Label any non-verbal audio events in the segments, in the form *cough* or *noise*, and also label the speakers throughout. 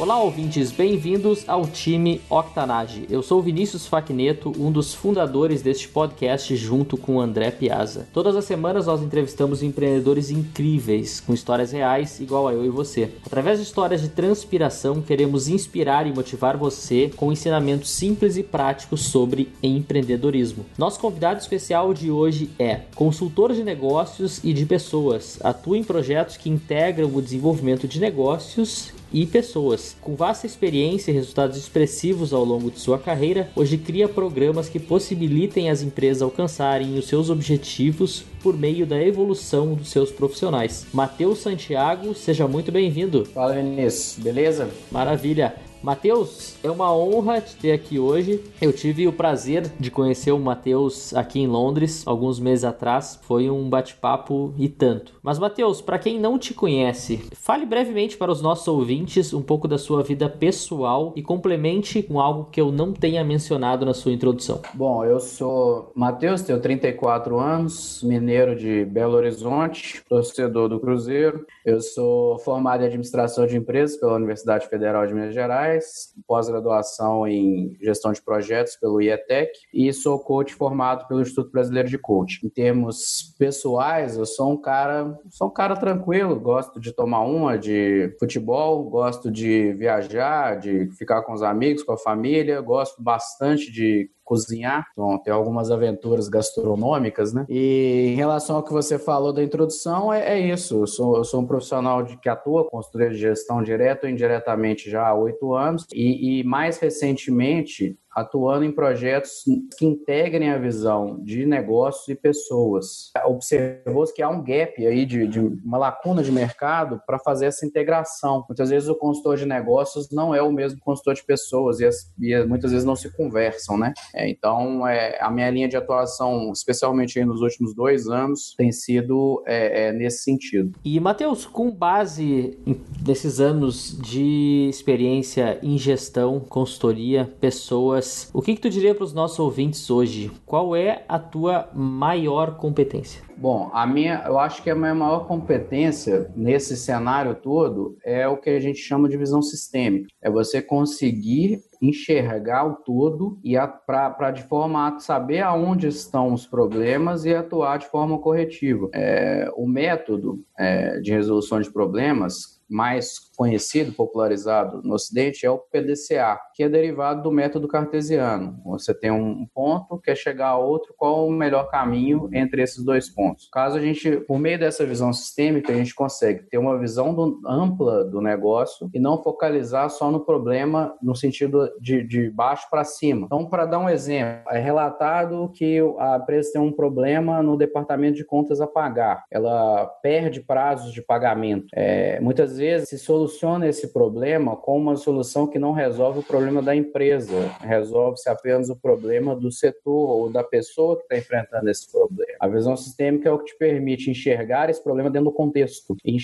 Speaker 1: Olá, ouvintes, bem-vindos ao time Octanage. Eu sou Vinícius Facneto, um dos fundadores deste podcast junto com André Piazza. Todas as semanas nós entrevistamos empreendedores incríveis, com histórias reais, igual a eu e você. Através de histórias de transpiração, queremos inspirar e motivar você com ensinamentos simples e práticos sobre empreendedorismo. Nosso convidado especial de hoje é consultor de negócios e de pessoas. Atua em projetos que integram o desenvolvimento de negócios e pessoas. Com vasta experiência e resultados expressivos ao longo de sua carreira, hoje cria programas que possibilitem as empresas alcançarem os seus objetivos por meio da evolução dos seus profissionais. Matheus Santiago, seja muito bem-vindo.
Speaker 2: Fala Vinícius, beleza?
Speaker 1: Maravilha. Matheus, é uma honra te ter aqui hoje. Eu tive o prazer de conhecer o Matheus aqui em Londres alguns meses atrás. Foi um bate-papo e tanto. Mas Matheus, para quem não te conhece, fale brevemente para os nossos ouvintes um pouco da sua vida pessoal e complemente com algo que eu não tenha mencionado na sua introdução.
Speaker 2: Bom, eu sou Matheus, tenho 34 anos, mineiro de Belo Horizonte, torcedor do Cruzeiro. Eu sou formado em administração de empresas pela Universidade Federal de Minas Gerais pós-graduação em gestão de projetos pelo IETEC e sou coach formado pelo Instituto Brasileiro de Coach. Em termos pessoais, eu sou um cara, sou um cara tranquilo, gosto de tomar uma de futebol, gosto de viajar, de ficar com os amigos, com a família, gosto bastante de cozinhar, então, tem algumas aventuras gastronômicas, né? E em relação ao que você falou da introdução, é, é isso. Eu sou, eu sou, um profissional de, que atua de gestão direto ou indiretamente já há oito anos e, e mais recentemente atuando em projetos que integrem a visão de negócios e pessoas. Observou-se que há um gap aí, de, de uma lacuna de mercado para fazer essa integração. Muitas vezes o consultor de negócios não é o mesmo consultor de pessoas e, as, e muitas vezes não se conversam, né? É, então, é, a minha linha de atuação, especialmente nos últimos dois anos, tem sido é, é nesse sentido.
Speaker 1: E, Matheus, com base nesses anos de experiência em gestão, consultoria, pessoas, o que, que tu diria para os nossos ouvintes hoje? Qual é a tua maior competência?
Speaker 2: Bom, a minha, eu acho que a minha maior competência nesse cenário todo é o que a gente chama de visão sistêmica. É você conseguir enxergar o todo e para de forma a saber aonde estão os problemas e atuar de forma corretiva. É, o método é, de resolução de problemas mais conhecido, popularizado no Ocidente é o PDCA, que é derivado do método cartesiano. Você tem um ponto, quer chegar a outro, qual o melhor caminho entre esses dois pontos? Caso a gente, por meio dessa visão sistêmica, a gente consegue ter uma visão do, ampla do negócio e não focalizar só no problema no sentido de, de baixo para cima. Então, para dar um exemplo, é relatado que a empresa tem um problema no departamento de contas a pagar. Ela perde prazos de pagamento. É, muitas vezes se soluciona esse problema com uma solução que não resolve o problema da empresa, resolve-se apenas o problema do setor ou da pessoa que está enfrentando esse problema. A visão sistêmica é o que te permite enxergar esse problema dentro do contexto. E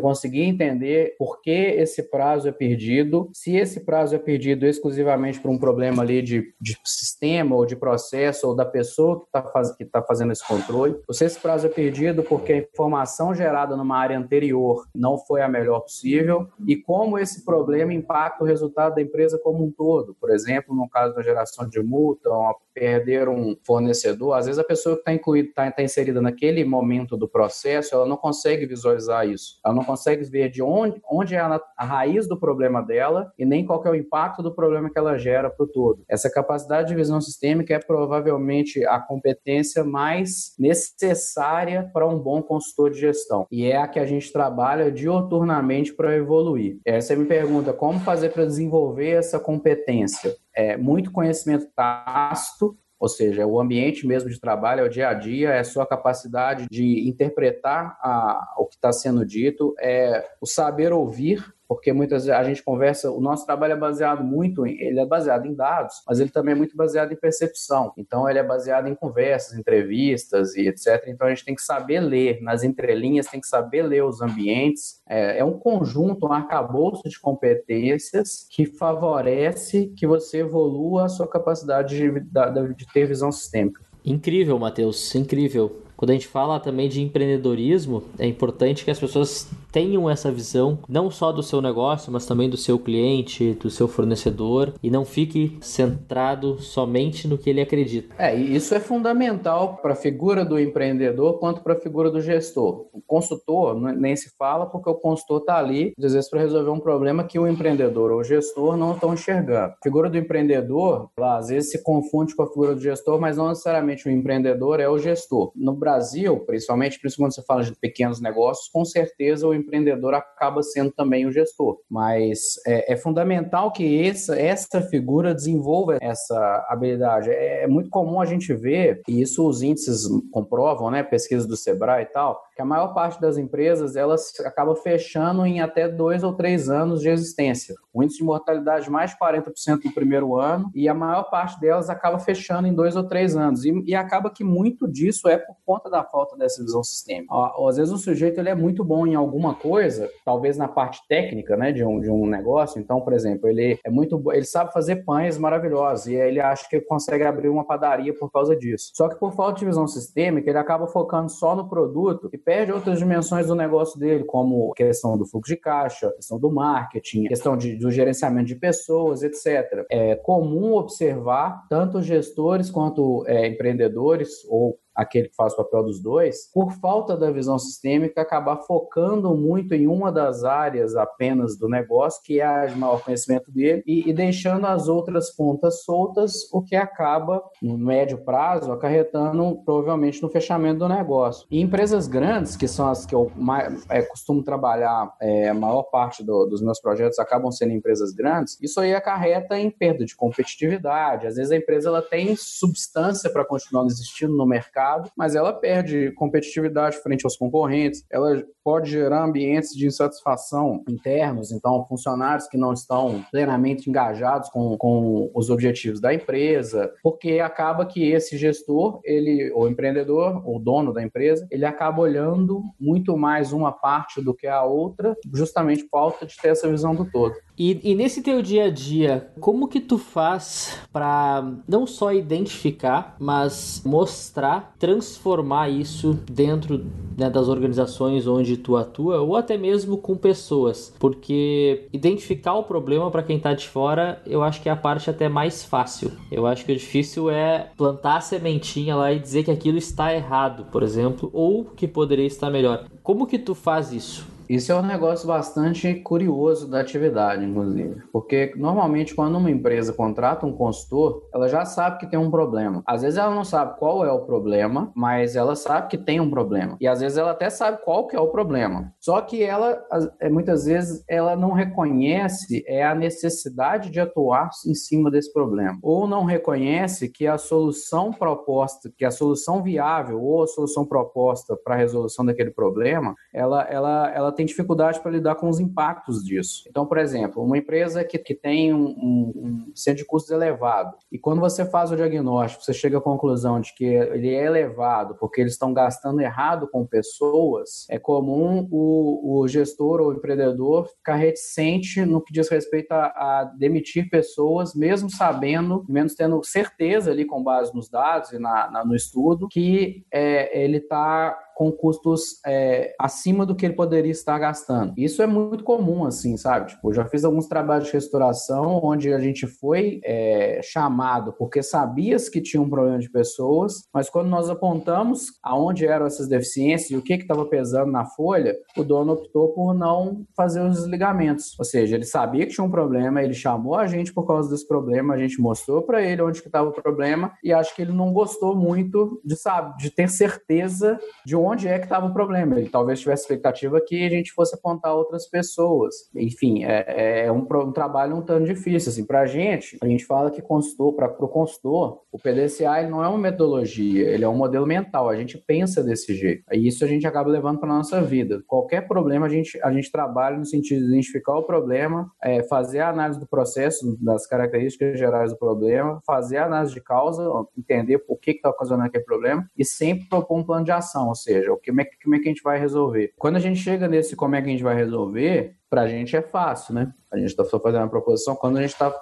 Speaker 2: conseguir entender por que esse prazo é perdido, se esse prazo é perdido exclusivamente por um problema ali de, de sistema ou de processo ou da pessoa que está faz, tá fazendo esse controle, ou se esse prazo é perdido porque a informação gerada numa área anterior não foi a melhor possível e como esse problema impacta o resultado da empresa como um todo. Por exemplo, no caso da geração de multa, perder um fornecedor, às vezes a pessoa que está incluída, está tá inserida naquele momento do processo, ela não consegue visualizar isso. Ela não consegue ver de onde, onde é a, a raiz do problema dela e nem qual é o impacto do problema que ela gera para o todo. Essa capacidade de visão sistêmica é provavelmente a competência mais necessária para um bom consultor de gestão e é a que a gente trabalha dioturnamente para evoluir. É, você me pergunta como fazer para desenvolver essa competência é, muito conhecimento tácito, ou seja, o ambiente mesmo de trabalho, é o dia a dia, é a sua capacidade de interpretar a, o que está sendo dito, é o saber ouvir, porque muitas vezes a gente conversa, o nosso trabalho é baseado muito em, ele é baseado em dados, mas ele também é muito baseado em percepção. Então ele é baseado em conversas, entrevistas e etc. Então a gente tem que saber ler nas entrelinhas, tem que saber ler os ambientes. É, é um conjunto, um arcabouço de competências que favorece que você evolua a sua capacidade de, de, de ter visão sistêmica.
Speaker 1: Incrível, Matheus, incrível. Quando a gente fala também de empreendedorismo, é importante que as pessoas tenham essa visão não só do seu negócio, mas também do seu cliente, do seu fornecedor e não fique centrado somente no que ele acredita.
Speaker 2: É, isso é fundamental para a figura do empreendedor quanto para a figura do gestor. O consultor nem se fala porque o consultor está ali, às vezes, para resolver um problema que o empreendedor ou o gestor não estão enxergando. A figura do empreendedor, lá, às vezes se confunde com a figura do gestor, mas não necessariamente o empreendedor é o gestor. No Brasil, principalmente, principalmente quando você fala de pequenos negócios, com certeza o empreendedor acaba sendo também o gestor. Mas é, é fundamental que essa, essa figura desenvolva essa habilidade. É, é muito comum a gente ver, e isso os índices comprovam, né, pesquisas do Sebrae e tal, que a maior parte das empresas elas acaba fechando em até dois ou três anos de existência. O índice de mortalidade mais de 40% no primeiro ano e a maior parte delas acaba fechando em dois ou três anos. E, e acaba que muito disso é por conta da falta dessa visão sistêmica. Às vezes o sujeito ele é muito bom em alguma coisa, talvez na parte técnica, né, de um, de um negócio. Então, por exemplo, ele é muito, ele sabe fazer pães maravilhosos e ele acha que consegue abrir uma padaria por causa disso. Só que por falta de visão sistêmica, ele acaba focando só no produto e perde outras dimensões do negócio dele, como questão do fluxo de caixa, questão do marketing, questão de, do gerenciamento de pessoas, etc. É comum observar tanto gestores quanto é, empreendedores ou aquele que faz o papel dos dois, por falta da visão sistêmica, acabar focando muito em uma das áreas apenas do negócio, que é de maior conhecimento dele, e, e deixando as outras pontas soltas, o que acaba, no médio prazo, acarretando provavelmente no fechamento do negócio. E empresas grandes, que são as que eu mais, é, costumo trabalhar, é, a maior parte do, dos meus projetos acabam sendo empresas grandes, isso aí acarreta em perda de competitividade. Às vezes a empresa ela tem substância para continuar existindo no mercado mercado, mas ela perde competitividade frente aos concorrentes, ela pode gerar ambientes de insatisfação internos, então funcionários que não estão plenamente engajados com, com os objetivos da empresa, porque acaba que esse gestor, ele, o empreendedor, o dono da empresa, ele acaba olhando muito mais uma parte do que a outra, justamente por falta de ter essa visão do todo.
Speaker 1: E, e, nesse teu dia a dia, como que tu faz para não só identificar, mas mostrar, transformar isso dentro né, das organizações onde tu atua ou até mesmo com pessoas? Porque identificar o problema para quem está de fora, eu acho que é a parte até mais fácil. Eu acho que o difícil é plantar a sementinha lá e dizer que aquilo está errado, por exemplo, ou que poderia estar melhor. Como que tu faz isso?
Speaker 2: Isso é um negócio bastante curioso da atividade, inclusive, porque normalmente quando uma empresa contrata um consultor, ela já sabe que tem um problema. Às vezes ela não sabe qual é o problema, mas ela sabe que tem um problema. E às vezes ela até sabe qual que é o problema. Só que ela, é, muitas vezes, ela não reconhece é a necessidade de atuar em cima desse problema. Ou não reconhece que a solução proposta, que a solução viável ou a solução proposta para a resolução daquele problema, ela, ela, ela tem dificuldade para lidar com os impactos disso. Então, por exemplo, uma empresa que, que tem um, um, um centro de custos elevado, e quando você faz o diagnóstico, você chega à conclusão de que ele é elevado porque eles estão gastando errado com pessoas, é comum o, o gestor ou o empreendedor ficar reticente no que diz respeito a, a demitir pessoas, mesmo sabendo, menos tendo certeza ali com base nos dados e na, na no estudo, que é, ele está com custos é, acima do que ele poderia estar gastando. Isso é muito comum, assim, sabe? Tipo, eu já fiz alguns trabalhos de restauração onde a gente foi é, chamado porque sabia que tinha um problema de pessoas, mas quando nós apontamos aonde eram essas deficiências e o que estava pesando na folha, o dono optou por não fazer os desligamentos. Ou seja, ele sabia que tinha um problema, ele chamou a gente por causa desse problema, a gente mostrou para ele onde que estava o problema e acho que ele não gostou muito de, sabe, de ter certeza de onde onde é que estava o problema. Ele talvez tivesse expectativa que a gente fosse apontar outras pessoas. Enfim, é, é um, um, trabalho um tanto difícil. Assim, para a gente, a gente fala que consultor, para o consultor, o PDCA ele não é uma metodologia, ele é um modelo mental. A gente pensa desse jeito. E isso a gente acaba levando para nossa vida. Qualquer problema a gente, a gente trabalha no sentido de identificar o problema, é, fazer a análise do processo, das características gerais do problema, fazer a análise de causa, entender o que está ocasionando aquele problema e sempre propor um plano de ação, ou seja, que, como, é, como é que a gente vai resolver. Quando a gente chega nesse como é que a gente vai resolver, para a gente é fácil, né? A gente está fazendo uma proposição quando a gente está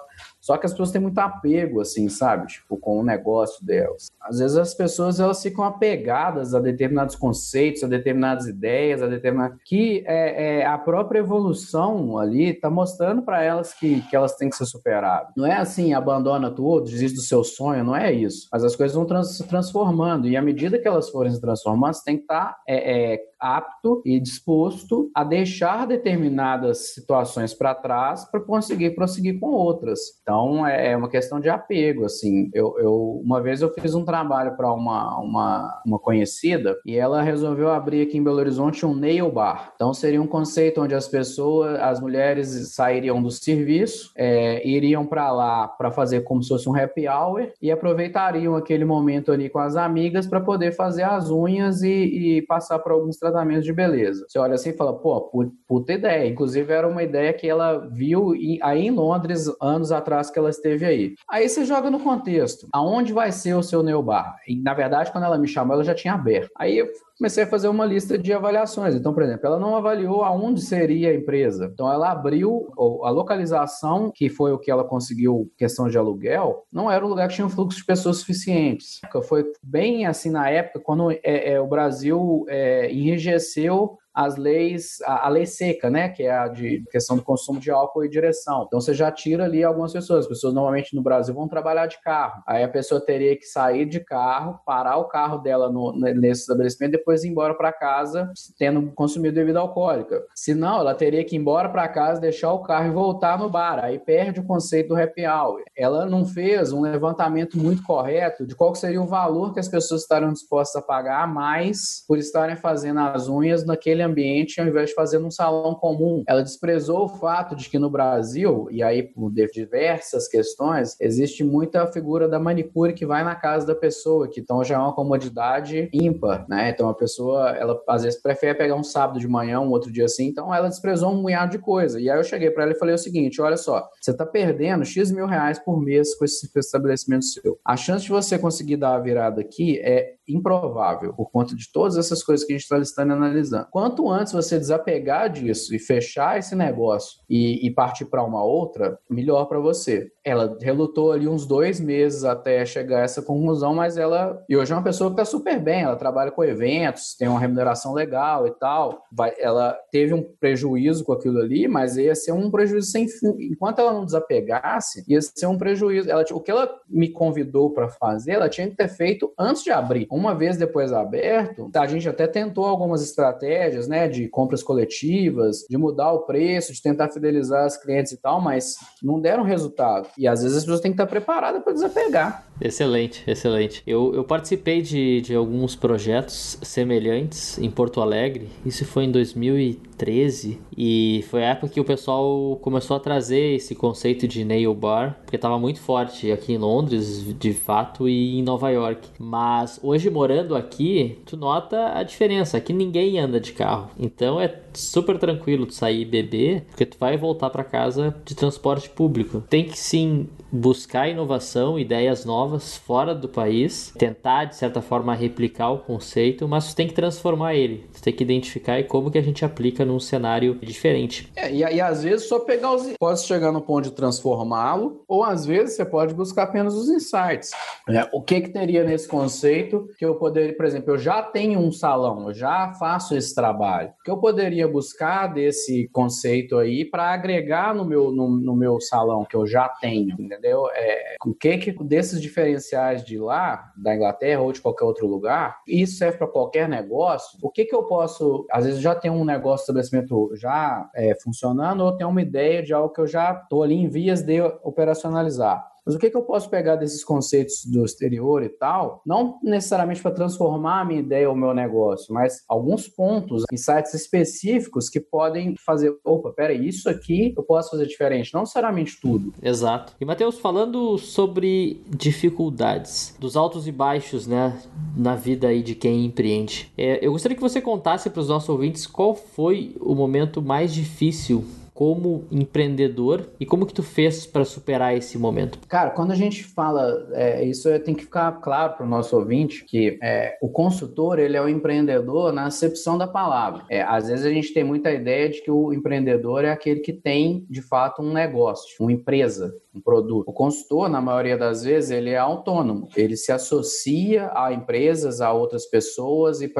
Speaker 2: só que as pessoas têm muito apego, assim, sabe? Tipo, com o negócio delas. Às vezes as pessoas, elas ficam apegadas a determinados conceitos, a determinadas ideias, a determinadas... Que é, é a própria evolução ali está mostrando para elas que, que elas têm que ser superadas. Não é assim, abandona tudo, desiste do seu sonho, não é isso. Mas as coisas vão trans, se transformando. E à medida que elas forem se transformando, você tem que estar tá, é, é, apto e disposto a deixar determinadas situações para trás para conseguir prosseguir com outras. Então, é, é uma questão de apego, assim. Eu, eu uma vez eu fiz um trabalho para uma, uma, uma conhecida e ela resolveu abrir aqui em Belo Horizonte um nail bar. Então seria um conceito onde as pessoas, as mulheres sairiam do serviço, é, iriam para lá para fazer como se fosse um happy hour e aproveitariam aquele momento ali com as amigas para poder fazer as unhas e, e passar por alguns tratamentos de beleza. Você olha assim e fala, pô, puta ideia. Inclusive era uma ideia que ela viu aí em Londres anos atrás que ela esteve aí. Aí você joga no contexto. Aonde vai ser o seu neobar? E, na verdade, quando ela me chamou, ela já tinha aberto. Aí comecei a fazer uma lista de avaliações. Então, por exemplo, ela não avaliou aonde seria a empresa. Então, ela abriu a localização, que foi o que ela conseguiu questão de aluguel, não era um lugar que tinha um fluxo de pessoas suficientes. Foi bem assim na época, quando é, é, o Brasil é, enrijeceu as leis, a, a, lei seca, né, que é a de questão do consumo de álcool e direção. Então você já tira ali algumas pessoas. As pessoas normalmente no Brasil vão trabalhar de carro. Aí a pessoa teria que sair de carro, parar o carro dela no, nesse estabelecimento, depois ir embora para casa tendo consumido bebida alcoólica. Se não, ela teria que ir embora para casa, deixar o carro e voltar no bar. Aí perde o conceito do happy hour. Ela não fez um levantamento muito correto de qual seria o valor que as pessoas estariam dispostas a pagar a mais por estarem fazendo as unhas naquele ambiente ao invés de fazer num salão comum. Ela desprezou o fato de que no Brasil, e aí por diversas questões, existe muita figura da manicure que vai na casa da pessoa, que então já é uma comodidade ímpar, né? Então a pessoa, ela às vezes prefere pegar um sábado de manhã, um outro dia assim, então ela desprezou um punhado de coisa. E aí eu cheguei para ela e falei o seguinte: olha só, você está perdendo X mil reais por mês com esse estabelecimento seu. A chance de você conseguir dar a virada aqui é improvável, por conta de todas essas coisas que a gente está listando e analisando. Quanto antes você desapegar disso e fechar esse negócio e, e partir para uma outra, melhor para você. Ela relutou ali uns dois meses até chegar a essa conclusão, mas ela. E hoje é uma pessoa que está super bem, ela trabalha com eventos, tem uma remuneração legal e tal. Vai, ela teve um prejuízo com aquilo ali, mas ia ser um prejuízo sem fim. Enquanto ela não desapegasse, ia ser um prejuízo. Ela, o que ela me convidou para fazer, ela tinha que ter feito antes de abrir. Uma vez depois aberto, a gente até tentou algumas estratégias, né, de compras coletivas, de mudar o preço, de tentar fidelizar os clientes e tal, mas não deram resultado. E às vezes as pessoas têm que estar preparadas para desapegar.
Speaker 1: Excelente, excelente. Eu, eu participei de, de alguns projetos semelhantes em Porto Alegre. Isso foi em 2013 e foi a época que o pessoal começou a trazer esse conceito de nail bar, porque estava muito forte aqui em Londres, de fato, e em Nova York. Mas hoje morando aqui, tu nota a diferença. Aqui ninguém anda de carro, então é super tranquilo tu sair e beber, porque tu vai voltar para casa de transporte público. Tem que sim buscar inovação, ideias novas fora do país, tentar de certa forma replicar o conceito, mas tu tem que transformar ele. Tu tem que identificar como que a gente aplica num cenário diferente.
Speaker 2: É, e, e às vezes só pegar os pode chegar no ponto de transformá-lo, ou às vezes você pode buscar apenas os insights. É, o que que teria nesse conceito que eu poderia, por exemplo, eu já tenho um salão, eu já faço esse trabalho. O que eu poderia buscar desse conceito aí para agregar no meu no, no meu salão que eu já tenho, entendeu? É, o que que desses diferenciais de lá, da Inglaterra ou de qualquer outro lugar, isso serve para qualquer negócio, o que que eu posso, às vezes já tenho um negócio, estabelecimento já é, funcionando ou tenho uma ideia de algo que eu já estou ali em vias de operacionalizar. Mas o que, que eu posso pegar desses conceitos do exterior e tal, não necessariamente para transformar a minha ideia ou meu negócio, mas alguns pontos, insights específicos que podem fazer, opa, peraí, isso aqui eu posso fazer diferente, não necessariamente tudo.
Speaker 1: Exato. E Matheus, falando sobre dificuldades, dos altos e baixos, né, na vida aí de quem empreende, é, eu gostaria que você contasse para os nossos ouvintes qual foi o momento mais difícil como empreendedor e como que tu fez para superar esse momento?
Speaker 2: Cara, quando a gente fala, é, isso tem que ficar claro para o nosso ouvinte que é, o consultor ele é o empreendedor na acepção da palavra. É, às vezes a gente tem muita ideia de que o empreendedor é aquele que tem de fato um negócio, uma empresa, um produto. O consultor, na maioria das vezes, ele é autônomo. Ele se associa a empresas, a outras pessoas e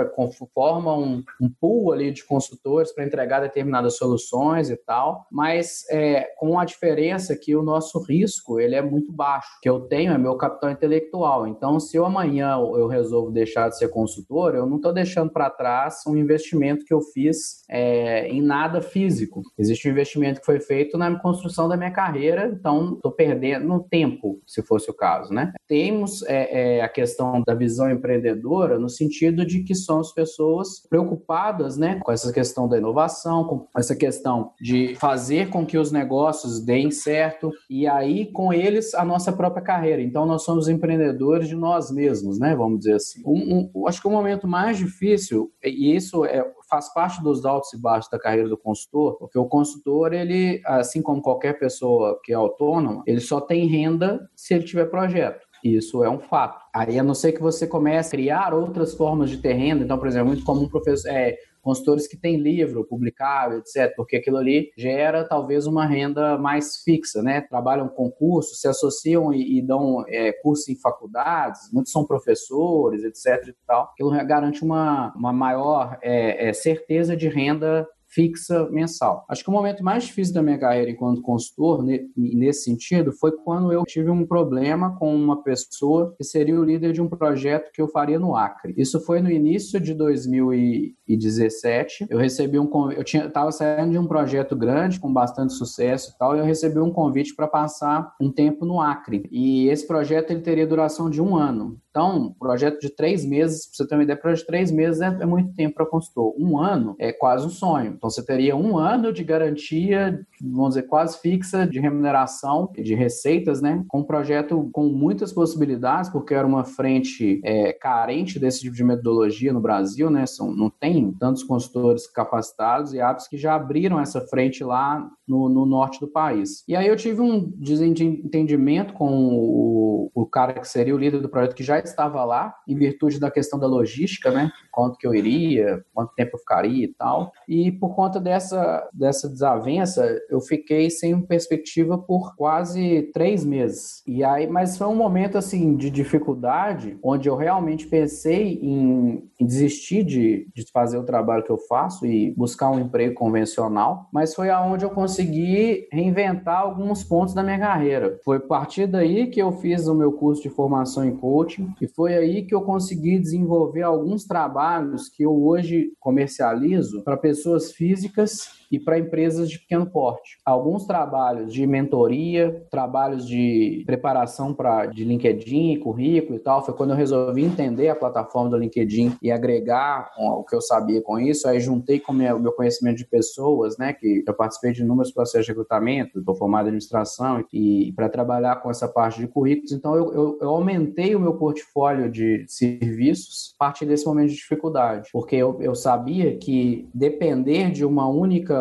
Speaker 2: forma um, um pool ali de consultores para entregar determinadas soluções e tal. Mas é, com a diferença que o nosso risco ele é muito baixo. O que eu tenho é meu capital intelectual. Então, se eu amanhã eu resolvo deixar de ser consultor, eu não estou deixando para trás um investimento que eu fiz é, em nada físico. Existe um investimento que foi feito na construção da minha carreira, então estou perdendo tempo, se fosse o caso, né? Temos é, é, a questão da visão empreendedora no sentido de que somos pessoas preocupadas, né, com essa questão da inovação, com essa questão de fazer com que os negócios deem certo e aí com eles a nossa própria carreira. Então nós somos empreendedores de nós mesmos, né? Vamos dizer assim. Um, um, acho que o momento mais difícil e isso é faz parte dos altos e baixos da carreira do consultor, porque o consultor, ele, assim como qualquer pessoa que é autônoma, ele só tem renda se ele tiver projeto. Isso é um fato. Aí, a não ser que você comece a criar outras formas de ter renda, então, por exemplo, é muito comum professor, é, consultores que têm livro publicável, etc., porque aquilo ali gera talvez uma renda mais fixa, né? Trabalham com cursos, se associam e, e dão é, curso em faculdades, muitos são professores, etc. e tal. Aquilo garante uma, uma maior é, é, certeza de renda fixa mensal. Acho que o momento mais difícil da minha carreira enquanto consultor, nesse sentido, foi quando eu tive um problema com uma pessoa que seria o líder de um projeto que eu faria no Acre. Isso foi no início de 2017. Eu recebi um eu tinha estava saindo de um projeto grande com bastante sucesso e tal, e eu recebi um convite para passar um tempo no Acre. E esse projeto ele teria duração de um ano. Então, projeto de três meses, para você ter uma ideia, projeto de três meses é, é muito tempo para consultor. Um ano é quase um sonho. Então, você teria um ano de garantia, vamos dizer, quase fixa de remuneração, de receitas, né? Com um projeto com muitas possibilidades, porque era uma frente é, carente desse tipo de metodologia no Brasil, né? São, não tem tantos consultores capacitados e aptos que já abriram essa frente lá no, no norte do país. E aí eu tive um desentendimento com o, o cara que seria o líder do projeto, que já estava lá, em virtude da questão da logística, né? Quanto que eu iria, quanto tempo eu ficaria e tal. E por conta dessa, dessa desavença, eu fiquei sem perspectiva por quase três meses. E aí, mas foi um momento assim de dificuldade, onde eu realmente pensei em, em desistir de, de fazer o trabalho que eu faço e buscar um emprego convencional. Mas foi aonde eu consegui reinventar alguns pontos da minha carreira. Foi a partir daí que eu fiz o meu curso de formação em coaching e foi aí que eu consegui desenvolver alguns trabalhos que eu hoje comercializo para pessoas físicas e para empresas de pequeno porte. Alguns trabalhos de mentoria, trabalhos de preparação para de LinkedIn, currículo e tal, foi quando eu resolvi entender a plataforma do LinkedIn e agregar o que eu sabia com isso, aí juntei com o meu conhecimento de pessoas, né, que eu participei de inúmeros processos de recrutamento, estou formado em administração e para trabalhar com essa parte de currículos, então eu, eu, eu, aumentei o meu portfólio de serviços a partir desse momento de dificuldade, porque eu, eu sabia que depender de uma única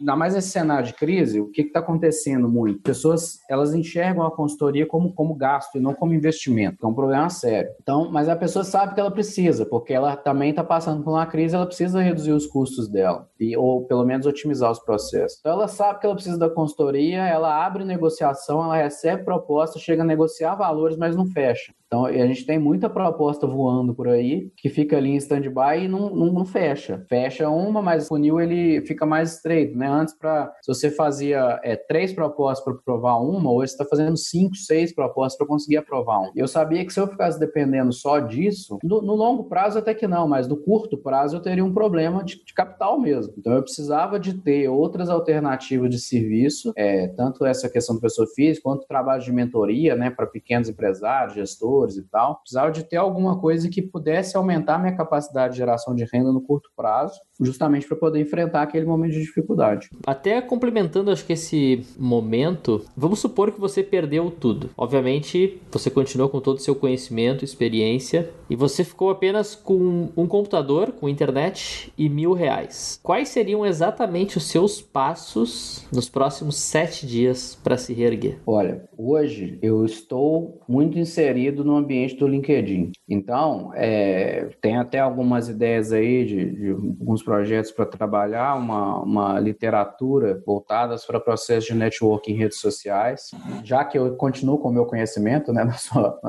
Speaker 2: ainda mais nesse cenário de crise, o que está acontecendo muito? Pessoas, elas enxergam a consultoria como, como gasto e não como investimento, que é um problema sério. Então, mas a pessoa sabe que ela precisa, porque ela também está passando por uma crise, ela precisa reduzir os custos dela, e, ou pelo menos otimizar os processos. Então, ela sabe que ela precisa da consultoria, ela abre negociação, ela recebe proposta, chega a negociar valores, mas não fecha. Então, a gente tem muita proposta voando por aí, que fica ali em stand-by e não, não, não, fecha. Fecha uma, mas o funil ele fica mais estreito, né? Antes, pra, se você fazia é, três propostas para aprovar uma, hoje você está fazendo cinco, seis propostas para conseguir aprovar uma. Eu sabia que se eu ficasse dependendo só disso, no, no, longo prazo até que não, mas no curto prazo eu teria um problema de, de capital mesmo. Então, eu precisava de ter outras alternativas de serviço, é, tanto essa questão do pessoa física, quanto trabalho de mentoria, né, para pequenos empresários, gestores e tal. Precisava de ter alguma coisa que pudesse aumentar minha capacidade de geração de renda no curto prazo, justamente para poder enfrentar aquele momento de dificuldade.
Speaker 1: Até complementando, acho que esse momento, vamos supor que você perdeu tudo. Obviamente, você continuou com todo o seu conhecimento, experiência, e você ficou apenas com um computador, com internet e mil reais. Quais seriam exatamente os seus passos nos próximos sete dias para se reerguer?
Speaker 2: Olha, hoje eu estou muito inserido no ambiente do LinkedIn. Então, é, tem até algumas ideias aí de, de alguns projetos para trabalhar, uma, uma literatura voltadas para processos de networking em redes sociais, já que eu continuo com o meu conhecimento né, *laughs* na, sua,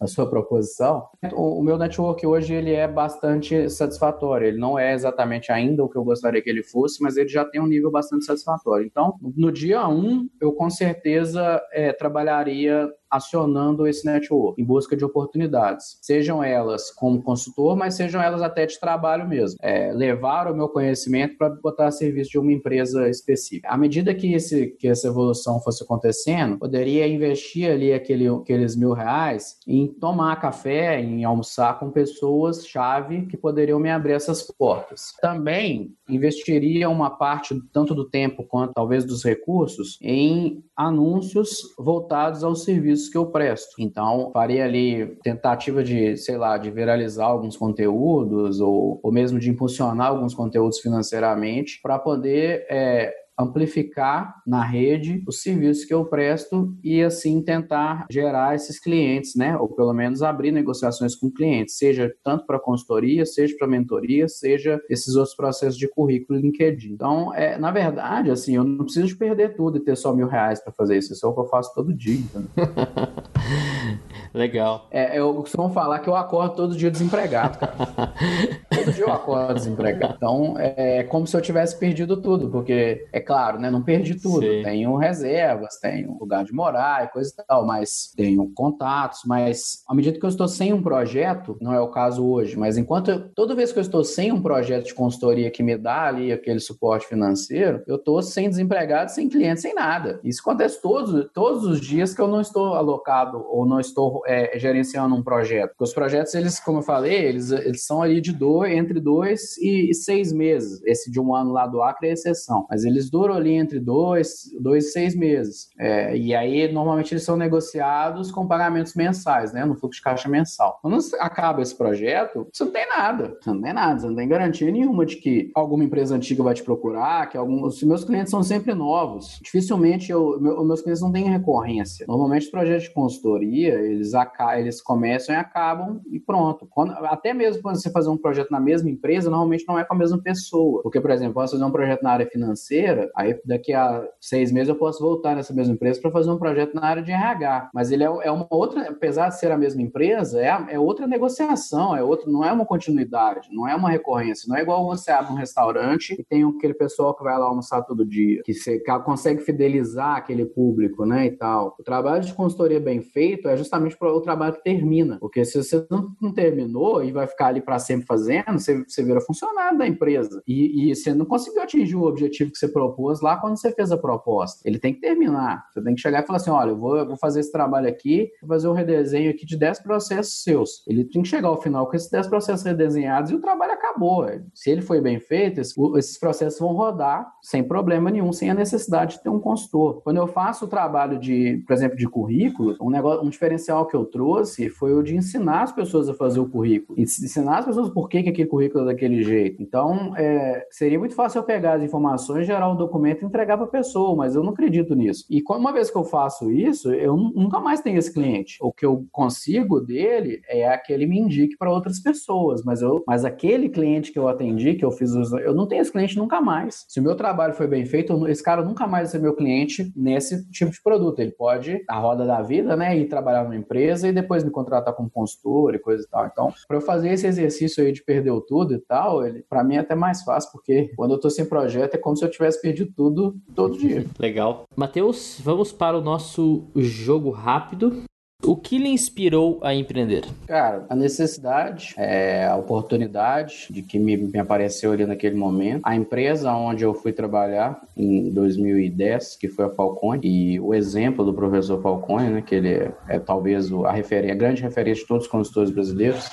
Speaker 2: na, sua proposição. O, o meu network hoje ele é bastante satisfatório. Ele não é exatamente ainda o que eu gostaria que ele fosse, mas ele já tem um nível bastante satisfatório. Então, no dia 1, um, eu com certeza é, trabalharia acionando esse network em busca de oportunidades, sejam elas como consultor, mas sejam elas até de trabalho mesmo. É, levar o meu conhecimento para botar a serviço de uma empresa específica. À medida que, esse, que essa evolução fosse acontecendo, poderia investir ali aquele, aqueles mil reais em tomar café, em almoçar com pessoas chave que poderiam me abrir essas portas. Também investiria uma parte tanto do tempo quanto talvez dos recursos em anúncios voltados aos serviços serviços que eu presto. Então, faria ali tentativa de, sei lá, de viralizar alguns conteúdos ou, ou mesmo de impulsionar alguns conteúdos financeiramente para poder é, amplificar na rede os serviços que eu presto e assim tentar gerar esses clientes, né? Ou pelo menos abrir negociações com clientes, seja tanto para consultoria, seja para mentoria, seja esses outros processos de currículo LinkedIn. Então, é, na verdade, assim, eu não preciso de perder tudo e ter só mil reais para fazer isso. Isso é o que eu faço todo dia. *laughs*
Speaker 1: Legal.
Speaker 2: É, eu costumo falar que eu acordo todo dia desempregado, cara. *laughs* todo dia eu acordo desempregado. Então, é como se eu tivesse perdido tudo, porque, é claro, né? Não perdi tudo. Sim. Tenho reservas, tenho lugar de morar e coisa e tal, mas tenho contatos, mas à medida que eu estou sem um projeto, não é o caso hoje, mas enquanto eu, toda vez que eu estou sem um projeto de consultoria que me dá ali aquele suporte financeiro, eu estou sem desempregado, sem cliente, sem nada. Isso acontece todos, todos os dias que eu não estou alocado ou não estou é, gerenciando um projeto. Porque os projetos, eles, como eu falei, eles, eles são ali de dois, entre dois e, e seis meses. Esse de um ano lá do Acre é exceção. Mas eles duram ali entre dois, dois e seis meses. É, e aí, normalmente, eles são negociados com pagamentos mensais, né? No fluxo de caixa mensal. Quando acaba esse projeto, você não tem nada. Você não tem nada. Você não tem garantia nenhuma de que alguma empresa antiga vai te procurar, que alguns... Os meus clientes são sempre novos. Dificilmente eu, meu, meus clientes não têm recorrência. Normalmente, os projetos de consultoria, eles eles, eles começam e acabam e pronto. Quando, até mesmo quando você fazer um projeto na mesma empresa, normalmente não é com a mesma pessoa. Porque, por exemplo, posso fazer um projeto na área financeira, aí daqui a seis meses eu posso voltar nessa mesma empresa para fazer um projeto na área de RH. Mas ele é, é, uma outra, apesar de ser a mesma empresa, é, é outra negociação, é outro, não é uma continuidade, não é uma recorrência. Não é igual você abre um restaurante e tem aquele pessoal que vai lá almoçar todo dia, que você consegue fidelizar aquele público, né, e tal. O trabalho de consultoria bem feito é justamente o trabalho termina. Porque se você não, não terminou e vai ficar ali para sempre fazendo, você, você vira funcionário da empresa. E, e, você não conseguiu atingir o objetivo que você propôs lá quando você fez a proposta. Ele tem que terminar. Você tem que chegar e falar assim: olha, eu vou, eu vou fazer esse trabalho aqui, vou fazer um redesenho aqui de 10 processos seus. Ele tem que chegar ao final com esses 10 processos redesenhados e o trabalho acabou. Se ele foi bem feito, esses processos vão rodar sem problema nenhum, sem a necessidade de ter um consultor. Quando eu faço o trabalho de, por exemplo, de currículo, um, negócio, um diferencial que eu trouxe foi o de ensinar as pessoas a fazer o currículo. Ensinar as pessoas por que, que aquele currículo é daquele jeito. Então, é, seria muito fácil eu pegar as informações, gerar um documento e entregar para a pessoa, mas eu não acredito nisso. E uma vez que eu faço isso, eu nunca mais tenho esse cliente. O que eu consigo dele é que ele me indique para outras pessoas, mas, eu, mas aquele, cliente que eu atendi, que eu fiz, eu não tenho esse cliente nunca mais. Se o meu trabalho foi bem feito, esse cara nunca mais vai ser meu cliente nesse tipo de produto. Ele pode, a roda da vida, né, ir trabalhar numa empresa e depois me contratar como consultor e coisa e tal. Então, para eu fazer esse exercício aí de perder tudo e tal, ele, para mim é até mais fácil, porque quando eu tô sem projeto é como se eu tivesse perdido tudo todo dia.
Speaker 1: Legal. Matheus, vamos para o nosso jogo rápido. O que lhe inspirou a empreender?
Speaker 2: Cara, a necessidade, é, a oportunidade de que me, me, apareceu ali naquele momento, a empresa onde eu fui trabalhar em 2010, que foi a Falcone, e o exemplo do professor Falcone, né, que ele é, é talvez a, referência, a grande referência de todos os consultores brasileiros,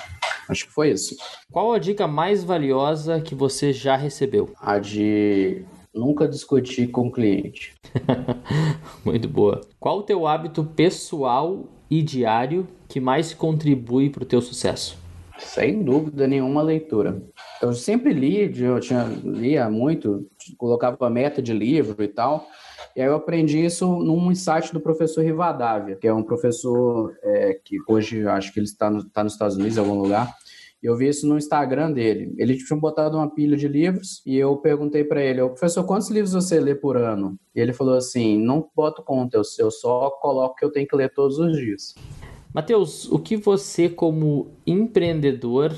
Speaker 2: acho que foi isso.
Speaker 1: Qual a dica mais valiosa que você já recebeu?
Speaker 2: A de nunca discutir com o cliente. *laughs*
Speaker 1: Muito boa. Qual o teu hábito pessoal e diário que mais contribui para o teu sucesso?
Speaker 2: Sem dúvida nenhuma leitura. Eu sempre li, eu tinha, lia muito, colocava meta de livro e tal. E aí eu aprendi isso num insight do professor Rivadavia, que é um professor é, que hoje acho que ele está, no, está nos Estados Unidos, em algum lugar. Eu vi isso no Instagram dele. Ele tinha botado uma pilha de livros e eu perguntei para ele, professor, quantos livros você lê por ano? E ele falou assim, não boto conta, eu, só coloco que eu tenho que ler todos os dias.
Speaker 1: Matheus, o que você como empreendedor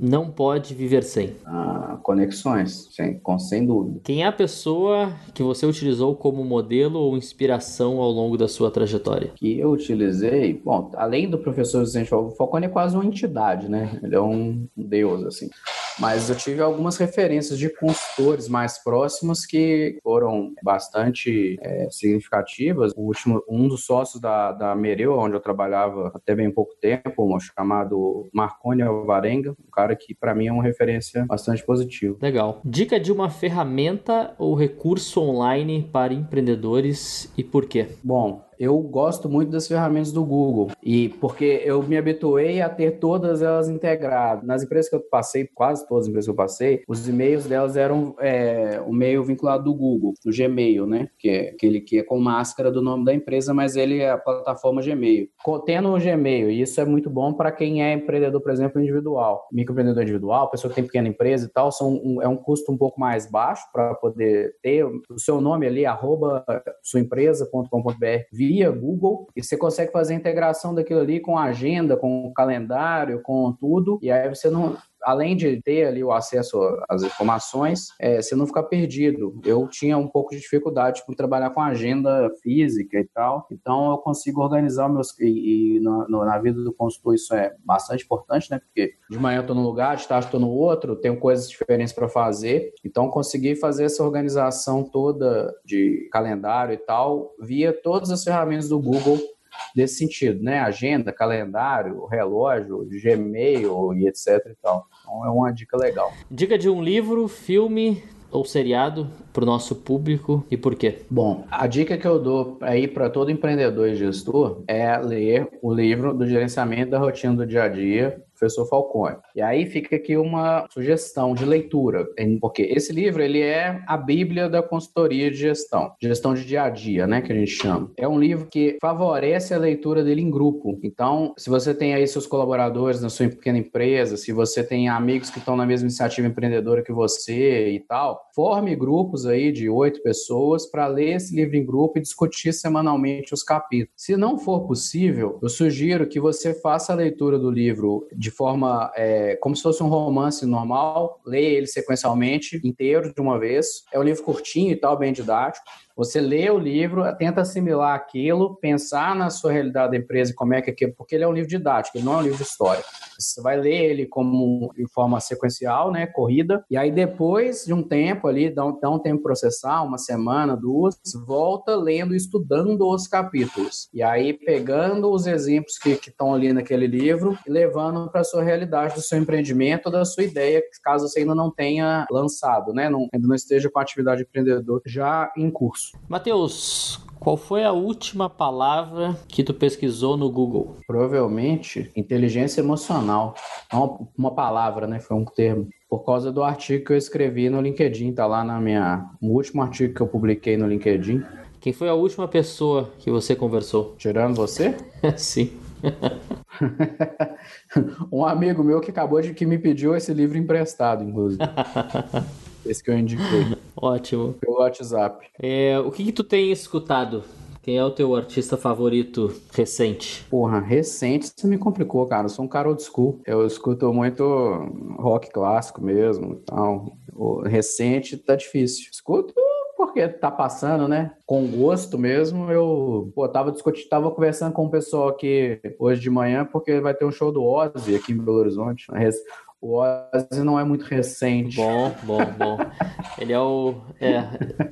Speaker 1: não pode viver sem?
Speaker 2: Ah, conexões, sem, com, sem dúvida.
Speaker 1: Quem é a pessoa que você utilizou como modelo ou inspiração ao longo da sua trajetória?
Speaker 2: Que eu utilizei, bom, além do professor Vicente Falcone é quase uma entidade, né? Ele é um deus, assim. Mas eu tive algumas referências de consultores mais próximos que foram bastante é, significativas. O último, um dos sócios da, da Mereu, onde eu trabalhava até bem pouco tempo, um chamado Marconi Alvarenga, um cara que para mim é uma referência bastante positiva.
Speaker 1: Legal. Dica de uma ferramenta ou recurso online para empreendedores e por quê?
Speaker 2: Bom, eu gosto muito das ferramentas do Google e porque eu me habituei a ter todas elas integradas. Nas empresas que eu passei, quase todas as empresas que eu passei, os e-mails delas eram é, um e-mail vinculado do Google, do Gmail, né? Que é aquele que é com máscara do nome da empresa, mas ele é a plataforma Gmail. Tendo o Gmail, e isso é muito bom para quem é empreendedor, por exemplo, individual, microempreendedor individual, pessoa que tem pequena empresa e tal, são um, é um custo um pouco mais baixo para poder ter o seu nome ali, arroba suaempresa.com.br via Google e você consegue fazer a integração daquilo ali com a agenda, com o calendário, com tudo. E aí você não, além de ter ali o acesso às informações, é, você não ficar perdido. Eu tinha um pouco de dificuldade por trabalhar com agenda física e tal, então eu consigo organizar meus. E, e na, na, vida do consultor isso é bastante importante, né? Porque de manhã eu estou num lugar, de tarde estou no outro, tenho coisas diferentes para fazer, então consegui fazer essa organização toda de calendário e tal via todas as ferramentas do Google desse sentido, né? Agenda, calendário, relógio, Gmail e etc e tal. Então é uma dica legal.
Speaker 1: Dica de um livro, filme ou seriado para o nosso público e por quê?
Speaker 2: Bom, a dica que eu dou aí para todo empreendedor e gestor é ler o livro do gerenciamento da rotina do dia a dia professor Falcone. E aí fica aqui uma sugestão de leitura, porque esse livro ele é a bíblia da consultoria de gestão, gestão de dia a dia, né, que a gente chama. É um livro que favorece a leitura dele em grupo. Então, se você tem aí seus colaboradores na sua pequena empresa, se você tem amigos que estão na mesma iniciativa empreendedora que você e tal, forme grupos aí de oito pessoas para ler esse livro em grupo e discutir semanalmente os capítulos. Se não for possível, eu sugiro que você faça a leitura do livro de forma é, como se fosse um romance normal, leia ele sequencialmente, inteiro de uma vez. É um livro curtinho e tal, bem didático. Você lê o livro, tenta assimilar aquilo, pensar na sua realidade da empresa como é que é, porque ele é um livro didático, ele não é um livro de história. Você vai ler ele como em forma sequencial, né, corrida, e aí depois de um tempo ali, dá um, dá um tempo processar, uma semana, duas, volta lendo estudando os capítulos. E aí pegando os exemplos que estão ali naquele livro e levando para a sua realidade do seu empreendimento, da sua ideia, caso você ainda não tenha lançado, né, não, ainda não esteja com a atividade empreendedora já em curso.
Speaker 1: Matheus, qual foi a última palavra que tu pesquisou no Google?
Speaker 2: Provavelmente inteligência emocional. Uma, uma palavra, né? Foi um termo. Por causa do artigo que eu escrevi no LinkedIn, tá lá na minha. O último artigo que eu publiquei no LinkedIn.
Speaker 1: Quem foi a última pessoa que você conversou? *laughs*
Speaker 2: Tirando você?
Speaker 1: Sim. *laughs*
Speaker 2: um amigo meu que acabou de que me pediu esse livro emprestado, inclusive. *laughs* esse que eu indiquei. *laughs*
Speaker 1: Ótimo.
Speaker 2: Pelo WhatsApp.
Speaker 1: É, o que, que tu tem escutado quem é o teu artista favorito recente?
Speaker 2: Porra, recente você me complicou, cara. Eu sou um cara old school. Eu escuto muito rock clássico mesmo tal. O recente tá difícil. Escuto porque tá passando, né? Com gosto mesmo, eu pô, tava discutindo, tava conversando com o pessoal aqui hoje de manhã, porque vai ter um show do Ozzy aqui em Belo Horizonte. O Ozzy não é muito recente.
Speaker 1: Bom, bom, bom. Ele é o, é,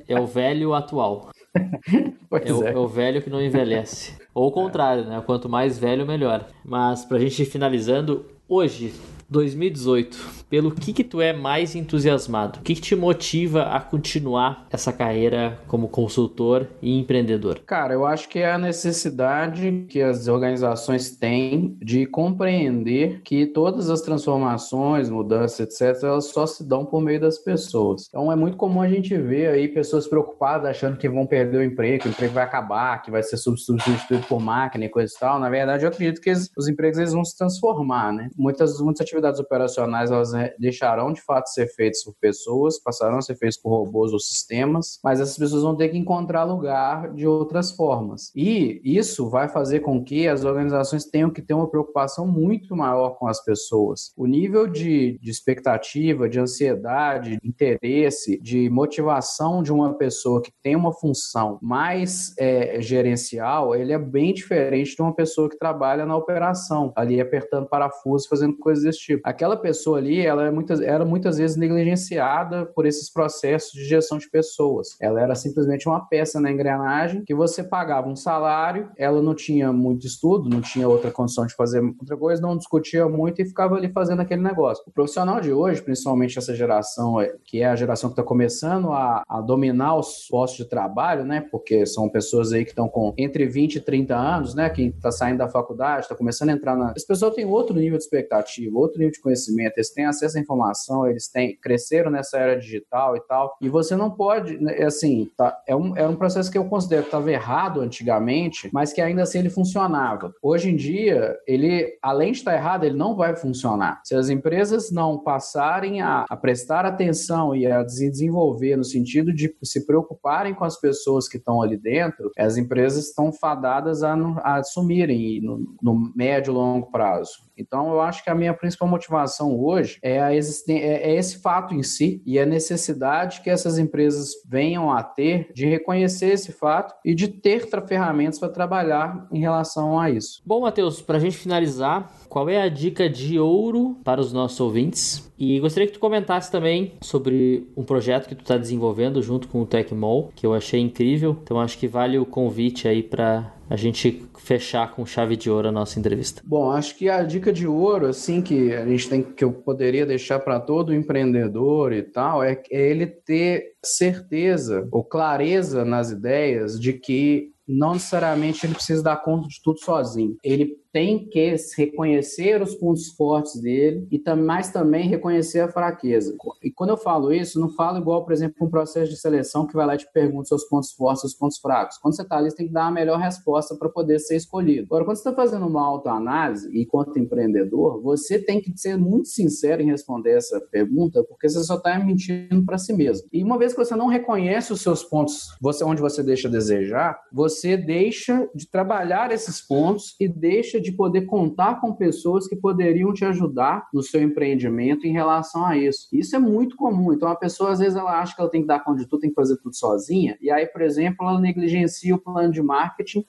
Speaker 1: é o velho atual. *laughs* É o, é. é, o, velho que não envelhece. Ou o contrário, né? Quanto mais velho, melhor. Mas pra gente ir finalizando, hoje, 2018, pelo que que tu é mais entusiasmado? O que, que te motiva a continuar essa carreira como consultor e empreendedor?
Speaker 2: Cara, eu acho que é a necessidade que as organizações têm de compreender que todas as transformações, mudanças, etc., elas só se dão por meio das pessoas. Então é muito comum a gente ver aí pessoas preocupadas achando que vão perder o emprego, que o emprego vai acabar, que vai ser substituído por máquina e coisa e tal. Na verdade, eu acredito que os empregos eles vão se transformar, né? Muitas, muitas atividades operacionais elas deixarão de fato ser feitas por pessoas, passarão a ser feitas por robôs ou sistemas, mas essas pessoas vão ter que encontrar lugar de outras formas. E isso vai fazer com que as organizações tenham que ter uma preocupação muito maior com as pessoas. O nível de, de expectativa, de ansiedade, de interesse, de motivação de uma pessoa que tem uma função mais é, gerencial, ele é bem diferente de uma pessoa que trabalha na operação, ali apertando parafusos, fazendo coisas desse tipo. Aquela pessoa ali, ela é muitas, era muitas vezes negligenciada por esses processos de gestão de pessoas. Ela era simplesmente uma peça na engrenagem que você pagava um salário, ela não tinha muito estudo, não tinha outra condição de fazer outra coisa, não discutia muito e ficava ali fazendo aquele negócio. O profissional de hoje, principalmente essa geração, é, que é a geração que está começando a, a, dominar os postos de trabalho, né? Porque são pessoas aí que estão com entre 20 e 30 anos, né? Quem está saindo da faculdade, está começando a entrar na. Esse pessoal tem outro nível de expectativa, outro nível de conhecimento, eles têm acesso à informação, eles têm, cresceram nessa era digital e tal, e você não pode, né, assim, tá, é, um, é um processo que eu considero que estava errado antigamente, mas que ainda assim ele funcionava. Hoje em dia, ele, além de estar errado, ele não vai funcionar. Se as empresas não passarem a, a prestar atenção e a desenvolver no sentido de se preocuparem com as pessoas que estão ali dentro, as empresas estão fadadas a, a sumirem no, no médio e longo prazo. Então, eu acho que a minha principal motivação hoje é, a é, é esse fato em si e a necessidade que essas empresas venham a ter de reconhecer esse fato e de ter ferramentas para trabalhar em relação a isso.
Speaker 1: Bom, Matheus, para a gente finalizar, qual é a dica de ouro para os nossos ouvintes? E gostaria que tu comentasse também sobre um projeto que tu está desenvolvendo junto com o Tecmol, que eu achei incrível. Então acho que vale o convite aí para a gente fechar com chave de ouro a nossa entrevista.
Speaker 2: Bom, acho que a dica de ouro, assim, que a gente tem que eu poderia deixar para todo empreendedor e tal, é, é ele ter certeza ou clareza nas ideias de que não necessariamente ele precisa dar conta de tudo sozinho. Ele tem que reconhecer os pontos fortes dele e mais também reconhecer a fraqueza. E quando eu falo isso, não falo igual, por exemplo, um processo de seleção que vai lá e te pergunta seus pontos fortes, seus pontos fracos. Quando você está ali, você tem que dar a melhor resposta para poder ser escolhido. Agora, quando você está fazendo uma autoanálise, enquanto empreendedor, você tem que ser muito sincero em responder essa pergunta, porque você só está mentindo para si mesmo. E uma vez que você não reconhece os seus pontos, você onde você deixa desejar, você deixa de trabalhar esses pontos e deixa de poder contar com pessoas que poderiam te ajudar no seu empreendimento em relação a isso. Isso é muito comum. Então, a pessoa, às vezes, ela acha que ela tem que dar conta de tudo, tem que fazer tudo sozinha, e aí, por exemplo, ela negligencia o plano de marketing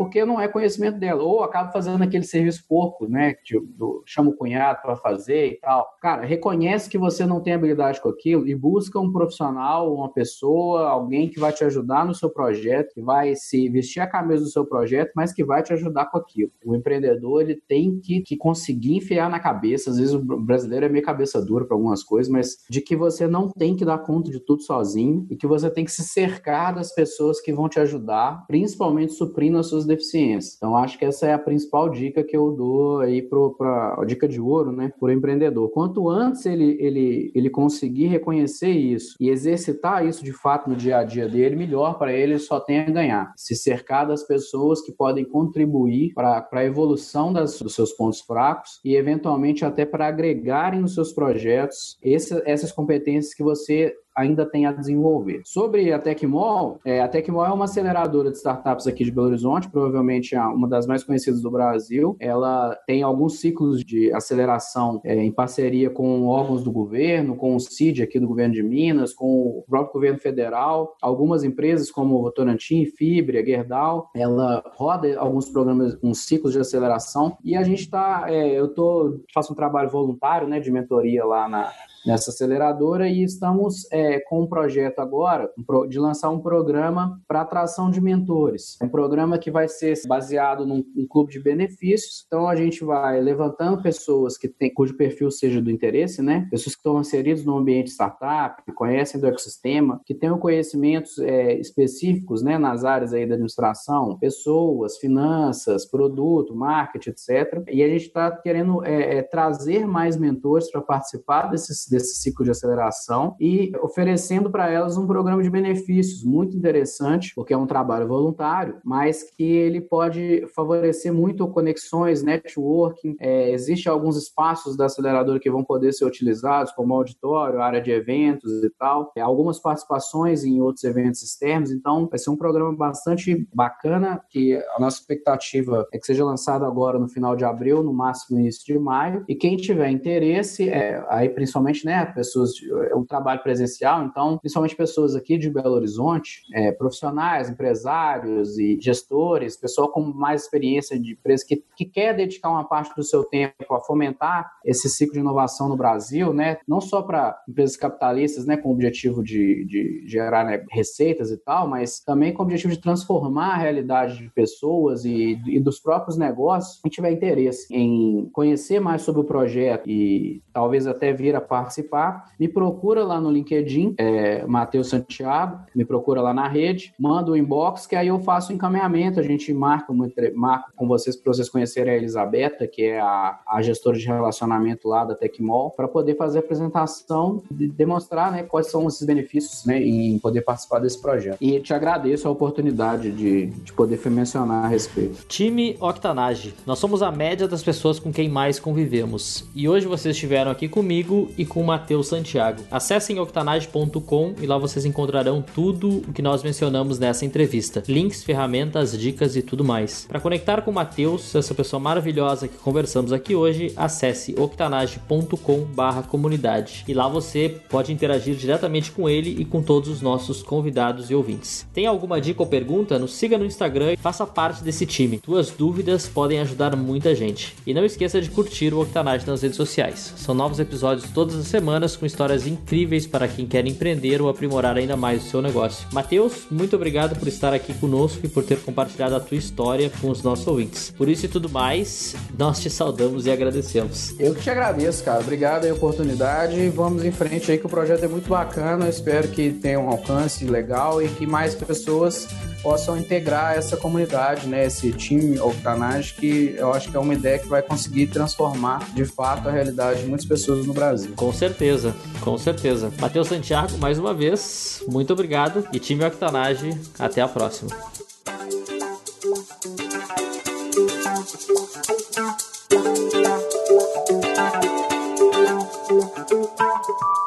Speaker 2: porque não é conhecimento dela. Ou acaba fazendo aquele serviço porco, né? Tipo, chama o cunhado para fazer e tal. Cara, reconhece que você não tem habilidade com aquilo e busca um profissional, uma pessoa, alguém que vai te ajudar no seu projeto, que vai se vestir a camisa do seu projeto, mas que vai te ajudar com aquilo. O empreendedor, ele tem que, que conseguir enfiar na cabeça, às vezes o brasileiro é meio cabeça dura para algumas coisas, mas de que você não tem que dar conta de tudo sozinho e que você tem que se cercar das pessoas que vão te ajudar, principalmente suprindo as suas deficiências. Então, acho que essa é a principal dica que eu dou aí para a dica de ouro, né, para o empreendedor. Quanto antes ele, ele, ele conseguir reconhecer isso e exercitar isso de fato no dia a dia dele, melhor para ele, só tem a ganhar. Se cercar das pessoas que podem contribuir para a evolução evolução das, dos seus pontos fracos e, eventualmente, até para agregarem nos seus projetos esse, essas competências que você ainda tem a desenvolver. Sobre a Tecmol, é, a Tecmol é uma aceleradora de startups aqui de Belo Horizonte, provavelmente é uma das mais conhecidas do Brasil. Ela tem alguns ciclos de aceleração é, em parceria com órgãos do governo, com o CID aqui do governo de Minas, com o próprio governo federal, algumas empresas como Votorantim, Fibria, Gerdau, ela roda alguns programas, uns ciclos de aceleração e a gente está, é, eu tô, faço um trabalho voluntário, né, de mentoria lá na, nessa aceleradora e estamos é, com um projeto agora de lançar um programa para atração de mentores. Um programa que vai ser baseado num, clube de benefícios. Então a gente vai levantando pessoas que tem, cujo perfil seja do interesse, né? Pessoas que estão inseridas no ambiente startup, que conhecem do ecossistema, que tenham conhecimentos é, específicos, né, nas áreas aí da administração, pessoas, finanças, produto, marketing, etc. E a gente está querendo é, é, trazer mais mentores para participar desses desse ciclo de aceleração e oferecendo para elas um programa de benefícios muito interessante, porque é um trabalho voluntário, mas que ele pode favorecer muito conexões, networking. É, Existem alguns espaços da aceleradora que vão poder ser utilizados, como auditório, área de eventos e tal, é, algumas participações em outros eventos externos. Então, vai ser um programa bastante bacana, que a nossa expectativa é que seja lançado agora no final de abril, no máximo início de maio. E quem tiver interesse, é, aí principalmente principalmente, né, pessoas, é um trabalho presencial, então, principalmente pessoas aqui de Belo Horizonte, é, profissionais, empresários e gestores, pessoal com mais experiência de empresa que, que quer dedicar uma parte do seu tempo a fomentar esse ciclo de inovação no Brasil, né, não só para empresas capitalistas, né, com o objetivo de, de gerar né, receitas e tal, mas também com o objetivo de transformar a realidade de pessoas e, e dos próprios negócios, quem tiver interesse em conhecer mais sobre o projeto e talvez até vir a parte participar, me procura lá no LinkedIn, é, Matheus Santiago, me procura lá na rede, manda o inbox, que aí eu faço o encaminhamento, a gente marca, marca com vocês para vocês conhecerem a Elisabetta, que é a, a gestora de relacionamento lá da Tecmol, para poder fazer a apresentação e demonstrar né, quais são esses benefícios né, em poder participar desse projeto. E te agradeço a oportunidade de, de poder mencionar a respeito.
Speaker 1: Time Octanage. Nós somos a média das pessoas com quem mais convivemos. E hoje vocês estiveram aqui comigo e com o Matheus Santiago. Acessem octanage.com e lá vocês encontrarão tudo o que nós mencionamos nessa entrevista: links, ferramentas, dicas e tudo mais. Para conectar com o Matheus, essa pessoa maravilhosa que conversamos aqui hoje, acesse octanage.com/comunidade e lá você pode interagir diretamente com ele e com todos os nossos convidados e ouvintes. Tem alguma dica ou pergunta? Nos siga no Instagram e faça parte desse time. Tuas dúvidas podem ajudar muita gente. E não esqueça de curtir o Octanage nas redes sociais. São novos episódios todas as semanas com histórias incríveis para quem quer empreender ou aprimorar ainda mais o seu negócio. Matheus, muito obrigado por estar aqui conosco e por ter compartilhado a tua história com os nossos ouvintes. Por isso e tudo mais, nós te saudamos e agradecemos.
Speaker 2: Eu que te agradeço, cara. Obrigado aí a oportunidade. Vamos em frente aí que o projeto é muito bacana. Eu espero que tenha um alcance legal e que mais pessoas possam integrar essa comunidade, né, esse time Octanage, que eu acho que é uma ideia que vai conseguir transformar de fato a realidade de muitas pessoas no Brasil.
Speaker 1: Com certeza, com certeza. Matheus Santiago, mais uma vez, muito obrigado e time Octanage, até a próxima. Thank you.